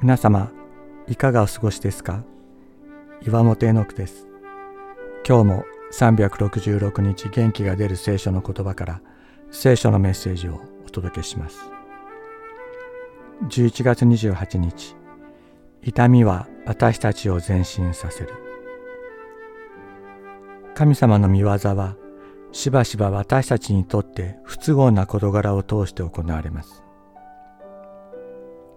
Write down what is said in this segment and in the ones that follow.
皆様いかがお過ごしですか？岩本絵の句です。今日も366日元気が出る聖書の言葉から聖書のメッセージをお届けします。11月28日痛みは私たちを前進させる。神様の見業はしばしば私たちにとって不都合な事柄を通して行われます。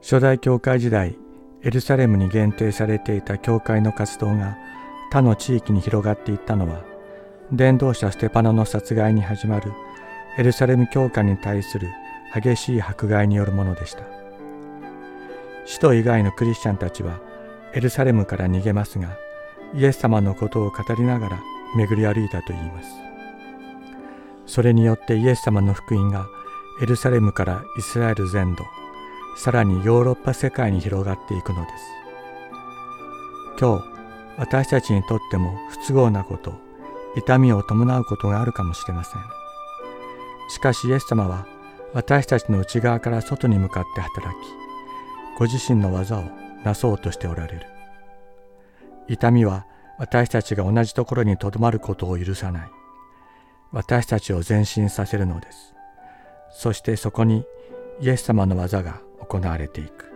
初代教会時代エルサレムに限定されていた教会の活動が他の地域に広がっていったのは伝道者ステパノの殺害に始まるエルサレム教会に対する激しい迫害によるものでした。使徒以外のクリスチャンたちはエルサレムから逃げますがイエス様のことを語りながら巡り歩いたといいます。それによってイエス様の福音がエルサレムからイスラエル全土さらにヨーロッパ世界に広がっていくのです。今日私たちにとっても不都合なこと痛みを伴うことがあるかもしれません。しかしイエス様は私たちの内側から外に向かって働きご自身の技をなそうとしておられる。痛みは私たちが同じところにとどまることを許さない。私たちを前進させるのです。そしてそこにイエス様の技が行われていく。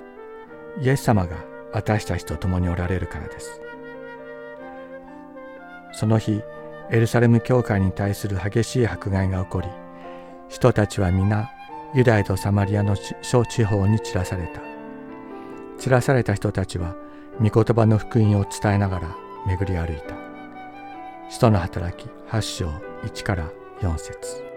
イエス様が私たちと共におられるからです。その日エルサレム教会に対する激しい迫害が起こり人たちは皆ユダヤとサマリアの小地方に散らされた。散らされた人たちは御言葉の福音を伝えながら巡り歩いた。使徒の働き8章1から4節。